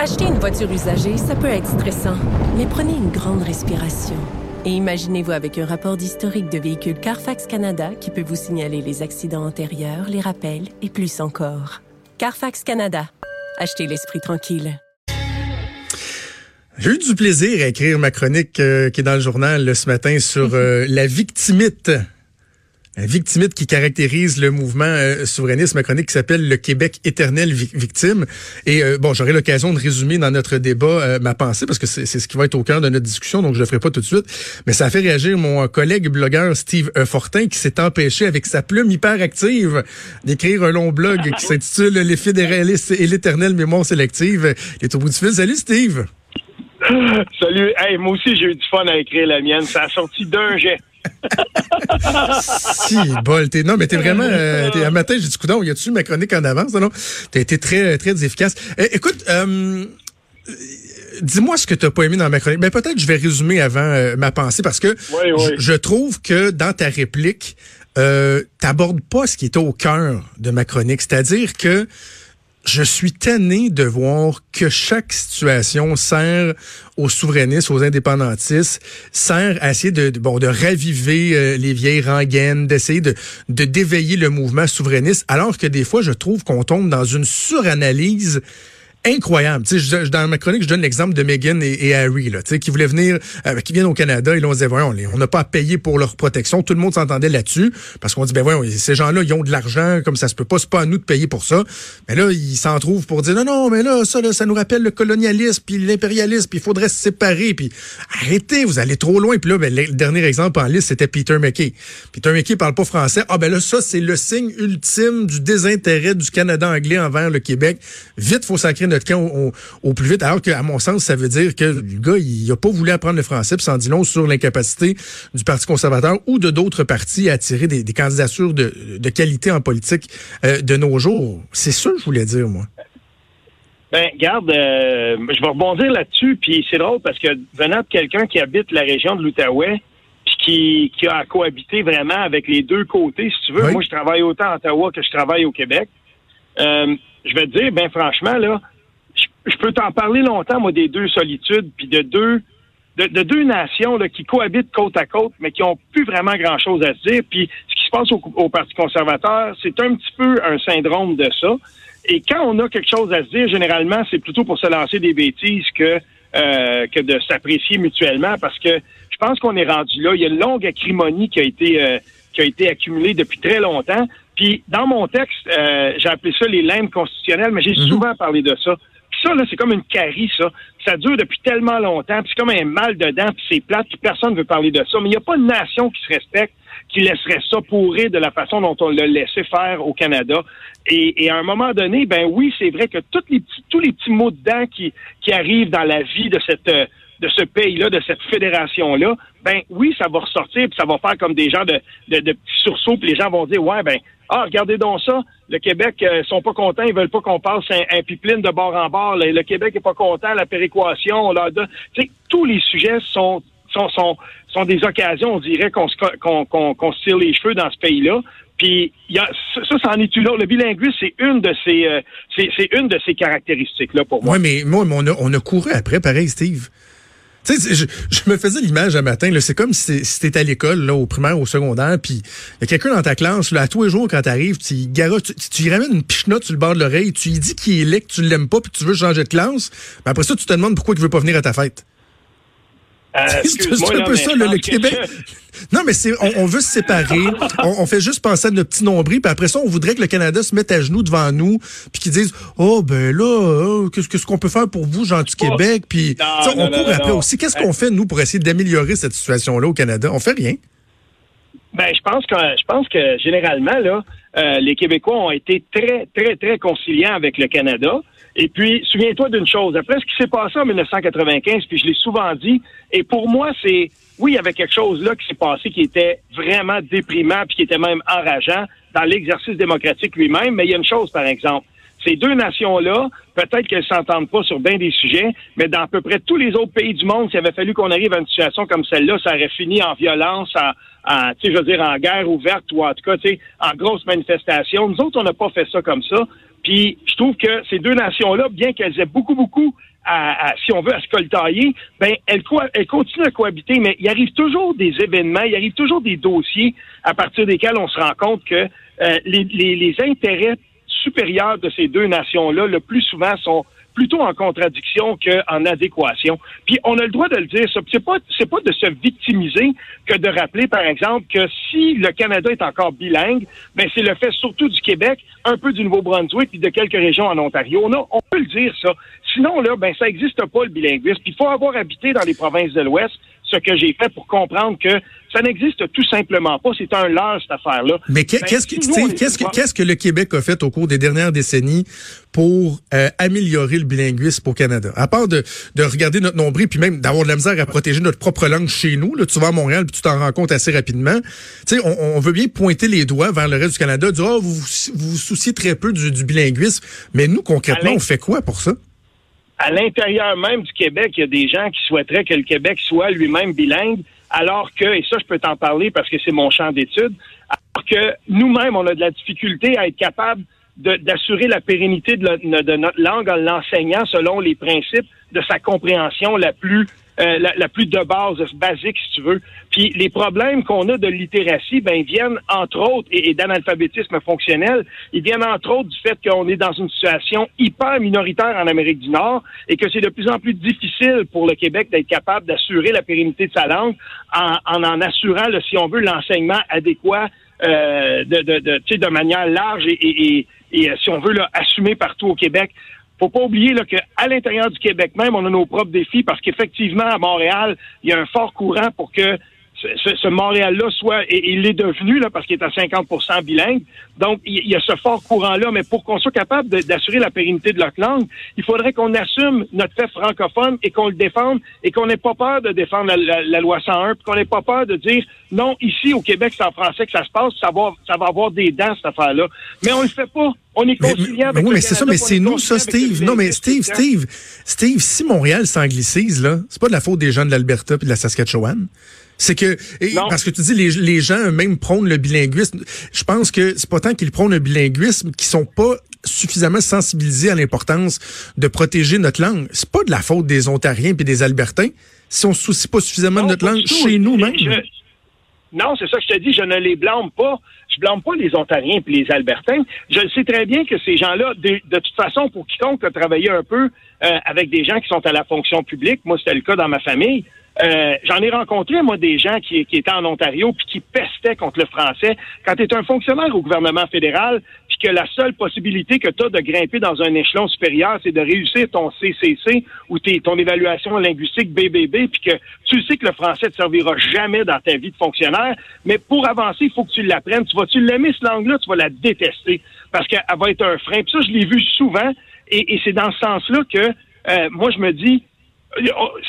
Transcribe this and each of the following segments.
Acheter une voiture usagée, ça peut être stressant, mais prenez une grande respiration. Et imaginez-vous avec un rapport d'historique de véhicule Carfax Canada qui peut vous signaler les accidents antérieurs, les rappels et plus encore. Carfax Canada. Achetez l'esprit tranquille. J'ai eu du plaisir à écrire ma chronique euh, qui est dans le journal ce matin sur euh, la victimite victimite qui caractérise le mouvement euh, souverainiste, ma chronique qui s'appelle Le Québec éternel victime. Et euh, bon, j'aurai l'occasion de résumer dans notre débat euh, ma pensée parce que c'est ce qui va être au cœur de notre discussion, donc je le ferai pas tout de suite. Mais ça a fait réagir mon collègue blogueur Steve Fortin qui s'est empêché avec sa plume hyper active d'écrire un long blog qui s'intitule Les fédéralistes et l'éternelle mémoire sélective. Il est au bout du fil. Salut Steve! Salut. Hey, moi aussi, j'ai eu du fun à écrire la mienne. Ça a sorti d'un jet si, bol, t'es, non, mais t'es vraiment, euh, un matin, j'ai dit, coudon, y a-tu ma chronique en avance, non? T'as été très, très efficace. Eh, écoute, euh, dis-moi ce que t'as pas aimé dans ma chronique. Ben, peut-être je vais résumer avant euh, ma pensée parce que Je, trouve que dans ta réplique, euh, t'abordes pas ce qui est au cœur de ma chronique. C'est-à-dire que je suis tanné de voir que chaque situation sert aux souverainistes, aux indépendantistes, sert à essayer de, bon, de raviver euh, les vieilles rengaines, d'essayer de, de d'éveiller le mouvement souverainiste, alors que des fois, je trouve qu'on tombe dans une suranalyse incroyable. Tu sais, dans ma chronique, je donne l'exemple de Meghan et, Harry, là, qui voulaient venir, euh, qui viennent au Canada, et là, on disait, voyons, on n'a pas à payer pour leur protection. Tout le monde s'entendait là-dessus, parce qu'on dit, ben voyons, ces gens-là, ils ont de l'argent, comme ça se peut pas, c'est pas à nous de payer pour ça. Mais là, ils s'en trouvent pour dire, non, non, mais là, ça, là, ça nous rappelle le colonialisme, puis l'impérialisme, puis il faudrait se séparer, puis arrêtez, vous allez trop loin. Puis là, ben, le dernier exemple en liste, c'était Peter McKay. Peter McKay parle pas français. Ah ben là, ça, c'est le signe ultime du désintérêt du Canada anglais envers le Québec. Vite, faut sacrer notre camp au, plus vite. Alors qu'à mon sens, ça veut dire que le gars, il a pas voulu apprendre le français, puis sans dit long sur l'incapacité du Parti conservateur ou de d'autres partis à attirer des, candidatures de, qualité en politique euh, de nos jours. C'est ça que je voulais dire, moi. Ben, garde, euh, je vais rebondir là-dessus, puis c'est drôle parce que venant de quelqu'un qui habite la région de l'Outaouais, puis qui, a cohabité vraiment avec les deux côtés, si tu veux. Moi, je travaille autant à Ottawa que je travaille au Québec. Euh, je vais te dire, ben franchement, là, je, peux t'en parler longtemps, moi, des deux solitudes, puis de deux de, deux nations là, qui cohabitent côte à côte, mais qui ont plus vraiment grand-chose à se dire. Puis ce qui se passe au, Parti conservateur, c'est un petit peu un syndrome de ça. Et quand on a quelque chose à se dire, généralement, c'est plutôt pour se lancer des bêtises que euh, que de s'apprécier mutuellement, parce que je pense qu'on est rendu là. Il y a une longue acrimonie qui a été euh, qui a été accumulée depuis très longtemps. Puis dans mon texte, euh, j'ai appelé ça les limbes constitutionnelles, mais j'ai mhm. souvent parlé de ça. Ça, là, c'est comme une carie, ça. Ça dure depuis tellement longtemps, puis c'est comme un mal dedans, puis c'est plate, puis personne ne veut parler de ça. Mais il n'y a pas de nation qui se respecte qui laisserait ça pourrir de la façon dont on l'a laissé faire au Canada. Et, à un moment donné, ben oui, c'est vrai que tous les petits, tous les petits mots dedans qui, qui arrivent dans la vie de cette de ce pays-là, de cette fédération-là, ben oui, ça va ressortir, puis ça va faire comme des gens de, de, de petits sursauts, puis les gens vont dire, ouais, ben ah, regardez donc ça. Le Québec euh, sont pas contents, ils veulent pas qu'on passe un, pipeline de bord en bord. Le, Québec est pas content, la péréquation. Là, tu sais, tous les sujets sont sont, sont, sont des occasions, on dirait, qu'on qu'on qu'on se tire les cheveux dans ce pays-là. Puis y a, ça, ça en est une Le bilinguisme, c'est une de ces euh, c'est une de ces caractéristiques-là pour moi. Oui, mais moi, on a, on a couru après, pareil, Steve. Tu sais, je, me faisais l'image un matin, c'est comme si c'était à l'école, là, au primaire, au secondaire, puis il y a quelqu'un dans ta classe, là, à tous les jours, quand t'arrives, tu, tu, tu lui ramènes une pichenote sur le bord de l'oreille, tu lui dis qu'il est laid, que tu l'aimes pas, puis tu veux changer de classe, mais après ça, tu te demandes pourquoi il veut pas venir à ta fête. Euh, c'est un peu ça, le, Québec. Non, mais c'est, on, veut se séparer. on, fait juste penser à notre petit nombril, puis après ça, on voudrait que le Canada se mette à genoux devant nous, puis qu'ils disent, oh ben là, oh, qu'est-ce qu'on peut faire pour vous, gens du Québec, puis on court après aussi. Qu'est-ce qu'on fait nous pour essayer d'améliorer cette situation-là au Canada? On fait rien. Ben, je pense que je pense que généralement là, euh, les Québécois ont été très, très, très conciliants avec le Canada. Et puis, souviens-toi d'une chose. Après ce qui s'est passé en 1995, puis je l'ai souvent dit, et pour moi, c'est, oui, il y avait quelque chose là qui s'est passé qui était vraiment déprimant, puis qui était même enrageant dans l'exercice démocratique lui-même, mais il y a une chose, par exemple. Ces deux nations-là, peut-être qu'elles s'entendent pas sur bien des sujets, mais dans à peu près tous les autres pays du monde, s'il avait fallu qu'on arrive à une situation comme celle-là, ça aurait fini en violence, en, en je veux dire, en guerre ouverte ou en tout cas, tu sais, en grosse manifestation. Nous autres, on n'a pas fait ça comme ça. Puis je trouve que ces deux nations-là, bien qu'elles aient beaucoup, beaucoup à, si on veut, à se coltailler, ben elles, elles continuent à cohabiter, mais il arrive toujours des événements, il arrive toujours des dossiers à partir desquels on se rend compte que euh, les, les, les intérêts supérieurs de ces deux nations-là, le plus souvent, sont plutôt en contradiction qu'en adéquation. Puis on a le droit de le dire, c'est pas c'est pas de se victimiser que de rappeler par exemple que si le Canada est encore bilingue, ben c'est le fait surtout du Québec, un peu du Nouveau-Brunswick et de quelques régions en Ontario. On, on peut le dire ça. Sinon là, ben ça n'existe pas le bilinguisme. Il faut avoir habité dans les provinces de l'Ouest ce que j'ai fait pour comprendre que ça n'existe tout simplement pas. C'est un leurre, cette affaire-là. Mais ben, qu'est-ce que, qu'est-ce que, qu'est-ce que le Québec a fait au cours des dernières décennies pour euh, améliorer le bilinguisme au Canada? À part de, de regarder notre nombril, puis même d'avoir de la misère à protéger notre propre langue chez nous. Là, tu vas à Montréal, puis tu t'en rends compte assez rapidement. Tu sais, on, on, veut bien pointer les doigts vers le reste du Canada, dire, oh, vous, vous vous souciez très peu du, du bilinguisme. Mais nous, concrètement, on fait quoi pour ça? À l'intérieur même du Québec, il y a des gens qui souhaiteraient que le Québec soit lui-même bilingue, alors que, et ça je peux t'en parler parce que c'est mon champ d'étude, alors que nous-mêmes, on a de la difficulté à être capable d'assurer la pérennité de, de, notre langue en l'enseignant selon les principes de sa compréhension la plus euh, la, plus de base, basique, si tu veux. Puis les problèmes qu'on a de littératie, ben, viennent entre autres, et, d'analphabétisme fonctionnel, ils viennent entre autres du fait qu'on est dans une situation hyper minoritaire en Amérique du Nord et que c'est de plus en plus difficile pour le Québec d'être capable d'assurer la pérennité de sa langue en en, assurant, si on veut, l'enseignement adéquat euh, de, de, de, de manière large et, et, et, si on veut, là, assumé partout au Québec faut pas oublier qu'à l'intérieur du Québec même, on a nos propres défis parce qu'effectivement, à Montréal, il y a un fort courant pour que ce, Montréal-là soit, et il est devenu, là, parce qu'il est à 50% bilingue. Donc, il y a ce fort courant-là, mais pour qu'on soit capable d'assurer la pérennité de notre langue, il faudrait qu'on assume notre fait francophone et qu'on le défende et qu'on n'ait pas peur de défendre la, loi 101, puis qu'on n'ait pas peur de dire non, ici au Québec, c'est en français que ça se passe, ça va, ça va avoir des dents, cette affaire-là. Mais on le fait pas. On est conciliant mais, Oui, mais c'est ça, mais c'est nous, ça, Steve. Non, mais Steve, Steve, Steve, si Montréal s'anglicise, là, c'est pas de la faute des gens de l'Alberta et de la Saskatchewan. C'est que parce que tu dis les, les gens eux-mêmes prônent le bilinguisme. Je pense que c'est pas tant qu'ils prônent le bilinguisme qu'ils sont pas suffisamment sensibilisés à l'importance de protéger notre langue. C'est pas de la faute des Ontariens puis des Albertains si on se soucie pas suffisamment de notre langue chez nous même. Non, c'est ça que je te dis, je ne les blâme pas. Je blâme pas les Ontariens et les Albertains. Je sais très bien que ces gens-là, de, toute façon, pour quiconque a travaillé un peu euh, avec des gens qui sont à la fonction publique, moi c'était le cas dans ma famille, euh, j'en ai rencontré, moi, des gens qui, qui, étaient en Ontario puis qui pestaient contre le français. Quand tu es un fonctionnaire au gouvernement fédéral, que la seule possibilité que tu as de grimper dans un échelon supérieur, c'est de réussir ton CCC ou ton évaluation linguistique BBB, puis que tu sais que le français ne te servira jamais dans ta vie de fonctionnaire, mais pour avancer, il faut que tu l'apprennes. Tu vas-tu l'aimer, cette langue-là, tu vas la détester parce qu'elle va être un frein. Puis ça, je l'ai vu souvent, et, et c'est dans ce sens-là que euh, moi, je me dis,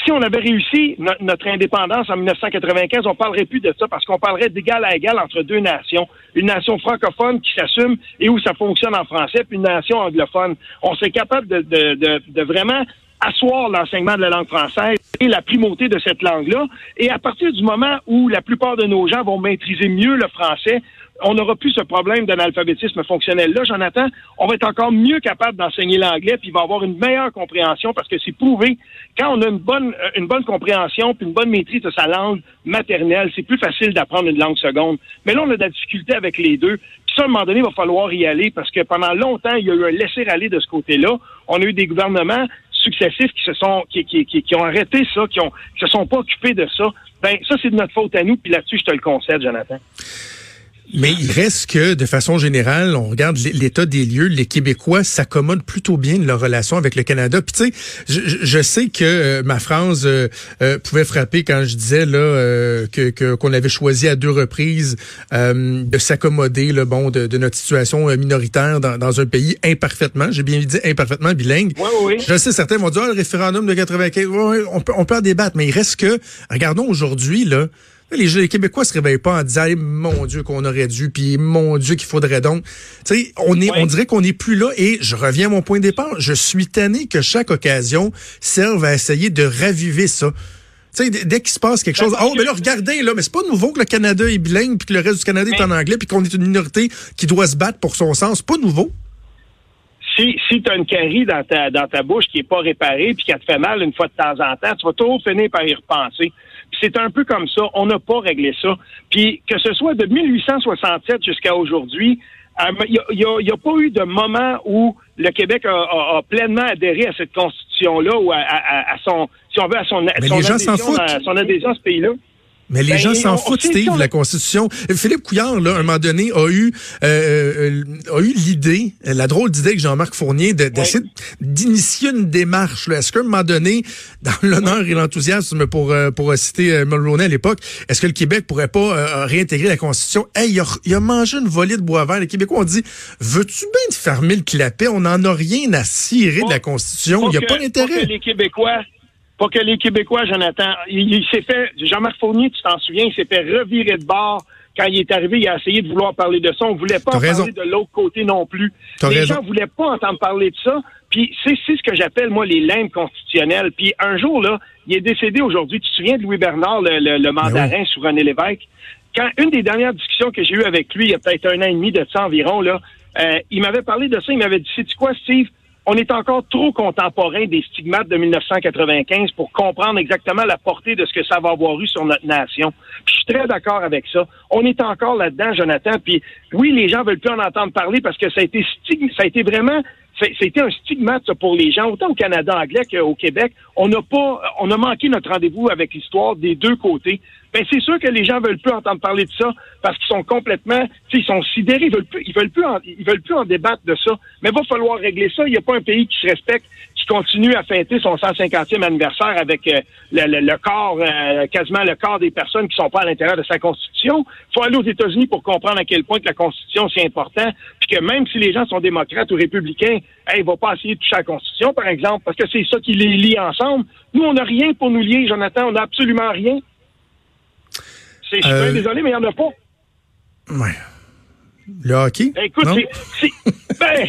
si on avait réussi notre indépendance en 1995, on parlerait plus de ça parce qu'on parlerait d'égal à égal entre deux nations. Une nation francophone qui s'assume et où ça fonctionne en français, puis une nation anglophone. On serait capable de, de, de vraiment asseoir l'enseignement de la langue française et la primauté de cette langue-là. Et à partir du moment où la plupart de nos gens vont maîtriser mieux le français, on n'aura plus ce problème d'analphabétisme fonctionnel. Là, Jonathan, on va être encore mieux capable d'enseigner l'anglais, puis il va avoir une meilleure compréhension parce que c'est prouvé. Quand on a une bonne, euh, une bonne compréhension puis une bonne maîtrise de sa langue maternelle, c'est plus facile d'apprendre une langue seconde. Mais là, on a de la difficulté avec les deux. Puis ça, à un moment donné, il va falloir y aller parce que pendant longtemps, il y a eu un laisser-aller de ce côté-là. On a eu des gouvernements successifs qui se sont qui, qui, qui, ont arrêté ça, qui ont qui se sont pas occupés de ça. Ben ça c'est de notre faute à nous. Puis là-dessus, je te le concède, Jonathan. Mais il reste que, de façon générale, on regarde l'état des lieux, les Québécois s'accommodent plutôt bien de leur relation avec le Canada. Puis tu sais, je, je, sais que euh, ma phrase euh, euh, pouvait frapper quand je disais là que qu'on avait choisi à deux reprises de s'accommoder, le bon, de, de, notre situation minoritaire dans, dans un pays imparfaitement. J'ai bien dit imparfaitement bilingue. Oui, oui. Je sais certains vont dire ah, le référendum de 95. on peut on peut en débattre, mais il reste que regardons aujourd'hui là. Les, les, Québécois se réveillent pas en disant mon Dieu qu'on aurait dû, puis mon Dieu qu'il faudrait donc. Tu sais, on est, on dirait qu'on n'est plus là. Et je reviens à mon point de départ. Je suis tanné que chaque occasion serve à essayer de raviver ça. Tu sais, dès qu'il se passe quelque chose, oh, mais là, regardez, là, mais c'est pas nouveau que le Canada est bilingue, puis que le reste du Canada est en anglais, puis qu'on est une minorité qui doit se battre pour son sens. C'est pas nouveau si, si tu as une carie dans ta, dans ta bouche qui est pas réparée puis qui te fait mal une fois de temps en temps, tu vas toujours finir par y repenser. C'est un peu comme ça. On n'a pas réglé ça. Puis que ce soit de 1867 jusqu'à aujourd'hui, il n'y a, pas eu de moment où le Québec a, pleinement adhéré à cette constitution-là ou à, son, si on veut, à son, son adhésion à ce pays-là. Mais les ben, gens s'en foutent, Steve, la Constitution. Philippe Couillard, là, un moment donné, a eu euh, euh, a eu l'idée, la drôle d'idée que Jean-Marc Fournier d'essayer d'initier une démarche. Est-ce qu'à un moment donné, dans l'honneur et l'enthousiasme pour euh, pour citer Mulroney à l'époque, est-ce que le Québec pourrait pas réintégrer la Constitution? Hey, il a, il a, mangé une volée de bois vert. Les Québécois ont dit Veux-tu bien te fermer le clapet? On n'en a rien à cirer de la Constitution. Il n'y a pas d'intérêt. Les Québécois pas que les Québécois, Jonathan. Il, s'est fait, Jean-Marc Fournier, tu t'en souviens, il s'est fait revirer de bord quand il est arrivé, il a essayé de vouloir parler de ça. On voulait pas en parler de l'autre côté non plus. les gens voulaient pas entendre parler de ça. Puis c'est ce que j'appelle, moi, les limbes constitutionnelles. Puis un jour, là, il est décédé aujourd'hui. Tu te souviens de Louis Bernard, le, ben mandarin sur René Lévesque? Quand une des dernières discussions que j'ai eues avec lui, il y a peut-être un an et demi de ça environ, là, euh, il m'avait parlé de ça. Il m'avait dit, sais-tu quoi, Steve? On est encore trop contemporain des stigmates de 1995 pour comprendre exactement la portée de ce que ça va avoir eu sur notre nation. je suis très d'accord avec ça. On est encore là-dedans, Jonathan. Puis oui, les gens veulent plus en entendre parler parce que ça a été ça a été vraiment c'était un stigmate pour les gens, autant au Canada anglais qu'au Québec. On n'a pas, on a manqué notre rendez-vous avec l'histoire des deux côtés. Ben c'est sûr que les gens veulent plus entendre parler de ça parce qu'ils sont complètement, ils sont sidérés, ils veulent plus, ils veulent plus, en, ils veulent plus en débattre de ça. Mais il va falloir régler ça. Il n'y a pas un pays qui se respecte qui continue à fêter son 150e anniversaire avec euh, le, corps, euh, quasiment le corps des personnes qui sont pas à l'intérieur de sa constitution. Il faut aller aux États-Unis pour comprendre à quel point que la constitution c'est important, puis que même si les gens sont démocrates ou républicains, hey, ils vont pas essayer de toucher la constitution, par exemple, parce que c'est ça qui les lie ensemble. Nous, on n'a rien pour nous lier, Jonathan, on n'a absolument rien. Je suis euh, désolé, mais il n'y en a pas. Ouais. Le hockey? Ben, écoute, c'est. Ben...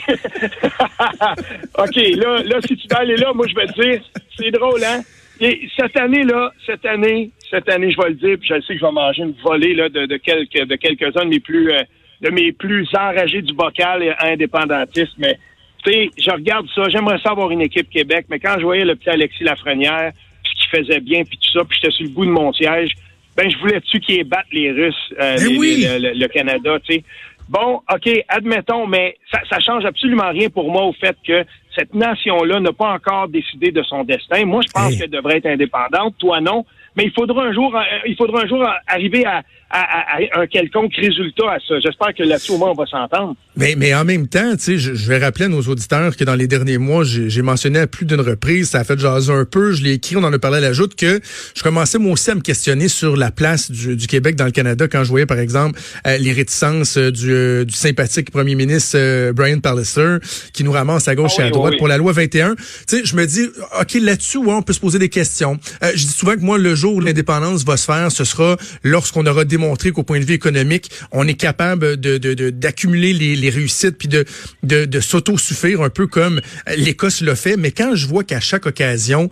OK, là, là, si tu veux aller là, moi, je vais te dire, c'est drôle, hein? Et cette année-là, cette année, cette année, je vais le dire, puis je sais que je vais manger une volée là, de, de quelques de quelques-uns de mes plus euh, de mes plus enragés du bocal et indépendantistes, mais tu sais, je regarde ça, j'aimerais ça avoir une équipe Québec, mais quand je voyais le petit Alexis Lafrenière, puis qui faisait bien, puis tout ça, puis j'étais sur le bout de mon siège, ben je voulais-tu qu'ils battent les Russes, euh, le, le, Canada, tu sais? Bon, OK, admettons, mais ça, ça change absolument rien pour moi au fait que cette nation-là n'a pas encore décidé de son destin. Moi, je pense qu'elle devrait être indépendante. Toi, non. Mais il faudra un jour, euh, il faudra un jour arriver à, à, un quelconque résultat à ça. J'espère que là-dessus, au moins, on va s'entendre. Mais, mais en même temps, tu sais, je, vais rappeler à nos auditeurs que dans les derniers mois, j'ai mentionné à plus d'une reprise, ça a fait jaser un peu, je l'ai écrit, on en a parlé à l'ajoute, que je commençais moi aussi à me questionner sur la place du, du Québec dans le Canada quand je voyais, par exemple, euh, les réticences euh, du, euh, du, sympathique premier ministre Brian Pallister qui nous ramasse à gauche ah et à droite pour la loi 21. Tu sais, je me dis, OK, là-dessus, ouais, on peut se poser des questions. je dis souvent que moi, le jour où l'indépendance va se faire, ce sera lorsqu'on aura démontrer qu'au point de vue économique, on est capable de, d'accumuler les, les, réussites puis de, de, de s'auto-suffire un peu comme l'Écosse l'a fait. Mais quand je vois qu'à chaque occasion,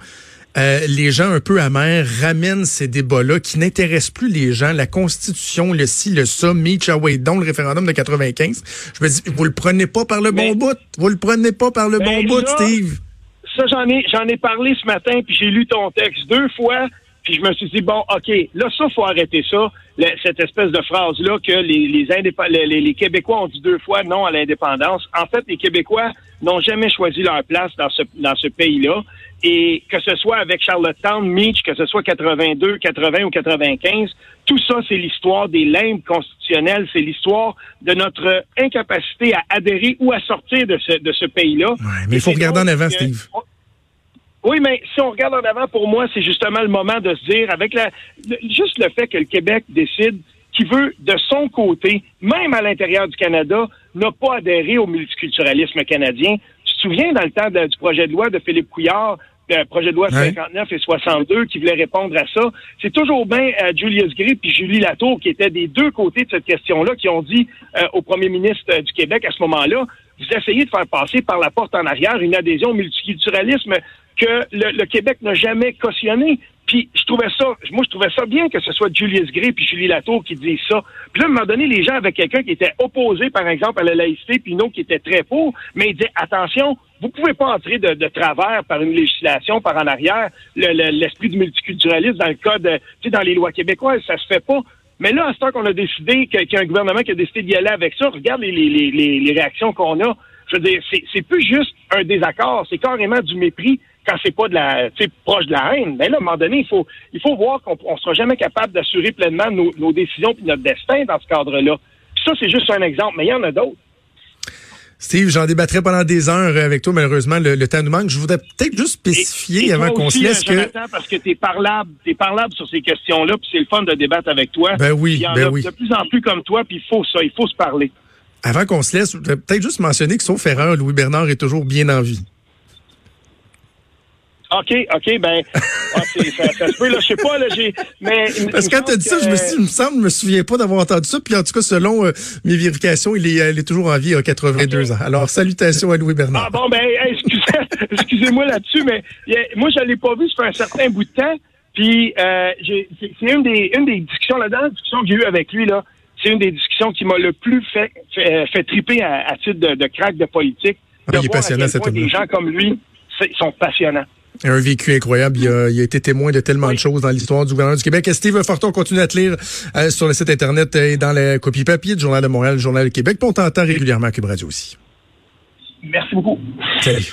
euh, les gens un peu amers ramènent ces débats-là qui n'intéressent plus les gens, la Constitution, le ci, le ça, Away, dont le référendum de 95. Je me dis, vous le prenez pas par le bon bout. Vous le prenez pas par le bon bout, Steve. Ça, j'en ai, j'en ai parlé ce matin, puis j'ai lu ton texte deux fois. Puis je me suis dit, bon, OK, là, ça, faut arrêter ça, cette espèce de phrase-là que les, les, les, Québécois ont dit deux fois non à l'indépendance. En fait, les Québécois n'ont jamais choisi leur place dans ce, dans ce pays-là. Et que ce soit avec Charlottetown, Meach, que ce soit 82, 80 ou 95, tout ça, c'est l'histoire des limbes constitutionnelles, c'est l'histoire de notre incapacité à adhérer ou à sortir de ce, de ce pays-là. mais il faut regarder en avant, Steve. Oui, mais si on regarde en avant, pour moi, c'est justement le moment de se dire, avec la, juste le fait que le Québec décide qu'il veut, de son côté, même à l'intérieur du Canada, n'a pas adhéré au multiculturalisme canadien. Tu te souviens, dans le temps du projet de loi de Philippe Couillard, le projet de loi 59 et 62 qui voulait répondre à ça? C'est toujours bien euh, Julius Gray puis Julie Latour qui étaient des deux côtés de cette question-là, qui ont dit euh, au premier ministre euh, du Québec à ce moment-là, vous essayez de faire passer par la porte en arrière une adhésion au multiculturalisme que le, Québec n'a jamais cautionné. Puis je trouvais ça, moi je trouvais ça bien que ce soit Julius Gray puis Julie Latour qui disent ça. Puis là, à un moment donné, les gens avaient quelqu'un qui était opposé, par exemple, à la laïcité, puis une autre qui était très pour, mais il disait attention, vous pouvez pas entrer de, travers par une législation, par en arrière, l'esprit du multiculturalisme dans le code, tu sais, dans les lois québécoises, ça se fait pas. Mais là, à ce temps qu'on a décidé, qu'il y a un gouvernement qui a décidé d'y aller avec ça, regarde les, les, les, les réactions qu'on a. Je veux dire, c'est plus juste un désaccord, c'est carrément du mépris quand c'est pas de la, proche de la haine. Mais là, à un moment donné, il faut, il faut voir qu'on ne sera jamais capable d'assurer pleinement nos, nos décisions et notre destin dans ce cadre-là. ça, c'est juste un exemple, mais il y en a d'autres. Steve, j'en débattrai pendant des heures avec toi. Malheureusement, le, temps nous manque. Je voudrais peut-être juste spécifier avant qu'on se laisse euh, que. parce que t'es parlable, t'es parlable sur ces questions-là, puis c'est le fun de débattre avec toi. Ben oui, il y en ben a oui. De plus en plus comme toi, puis il faut ça, il faut se parler. Avant qu'on se laisse, peut-être juste mentionner que sauf erreur, Louis Bernard est toujours bien en vie. OK, OK, ben, ah, ça, ça, se peut, là, je sais pas, là, j'ai, mais... Parce que quand t'as dit ça, je me suis, il me semble, je me souviens pas d'avoir entendu ça, puis en tout cas, selon euh, mes vérifications, il est, il est toujours en vie à 82 ans. Alors, salutations à Louis Bernard. Ah bon, ben, excusez, excusez-moi là-dessus, mais moi, je l'ai pas vu, ça fait un certain bout de temps, puis euh, c'est une des, une des discussions, la dernière discussion que j'ai eue avec lui, là, c'est une des discussions qui m'a le plus fait, fait, fait triper à, titre de, de crack de politique. il est passionnant, cet homme Des gens comme lui sont passionnants. Un vécu incroyable. Il a, été témoin de tellement de choses dans l'histoire du gouvernement du Québec. Et Steve Forton continue à te lire euh, sur le site Internet et dans la copie papier du Journal de Montréal, le Journal du Québec. Puis on t'entend régulièrement à Cube Radio aussi. Merci beaucoup. Salut.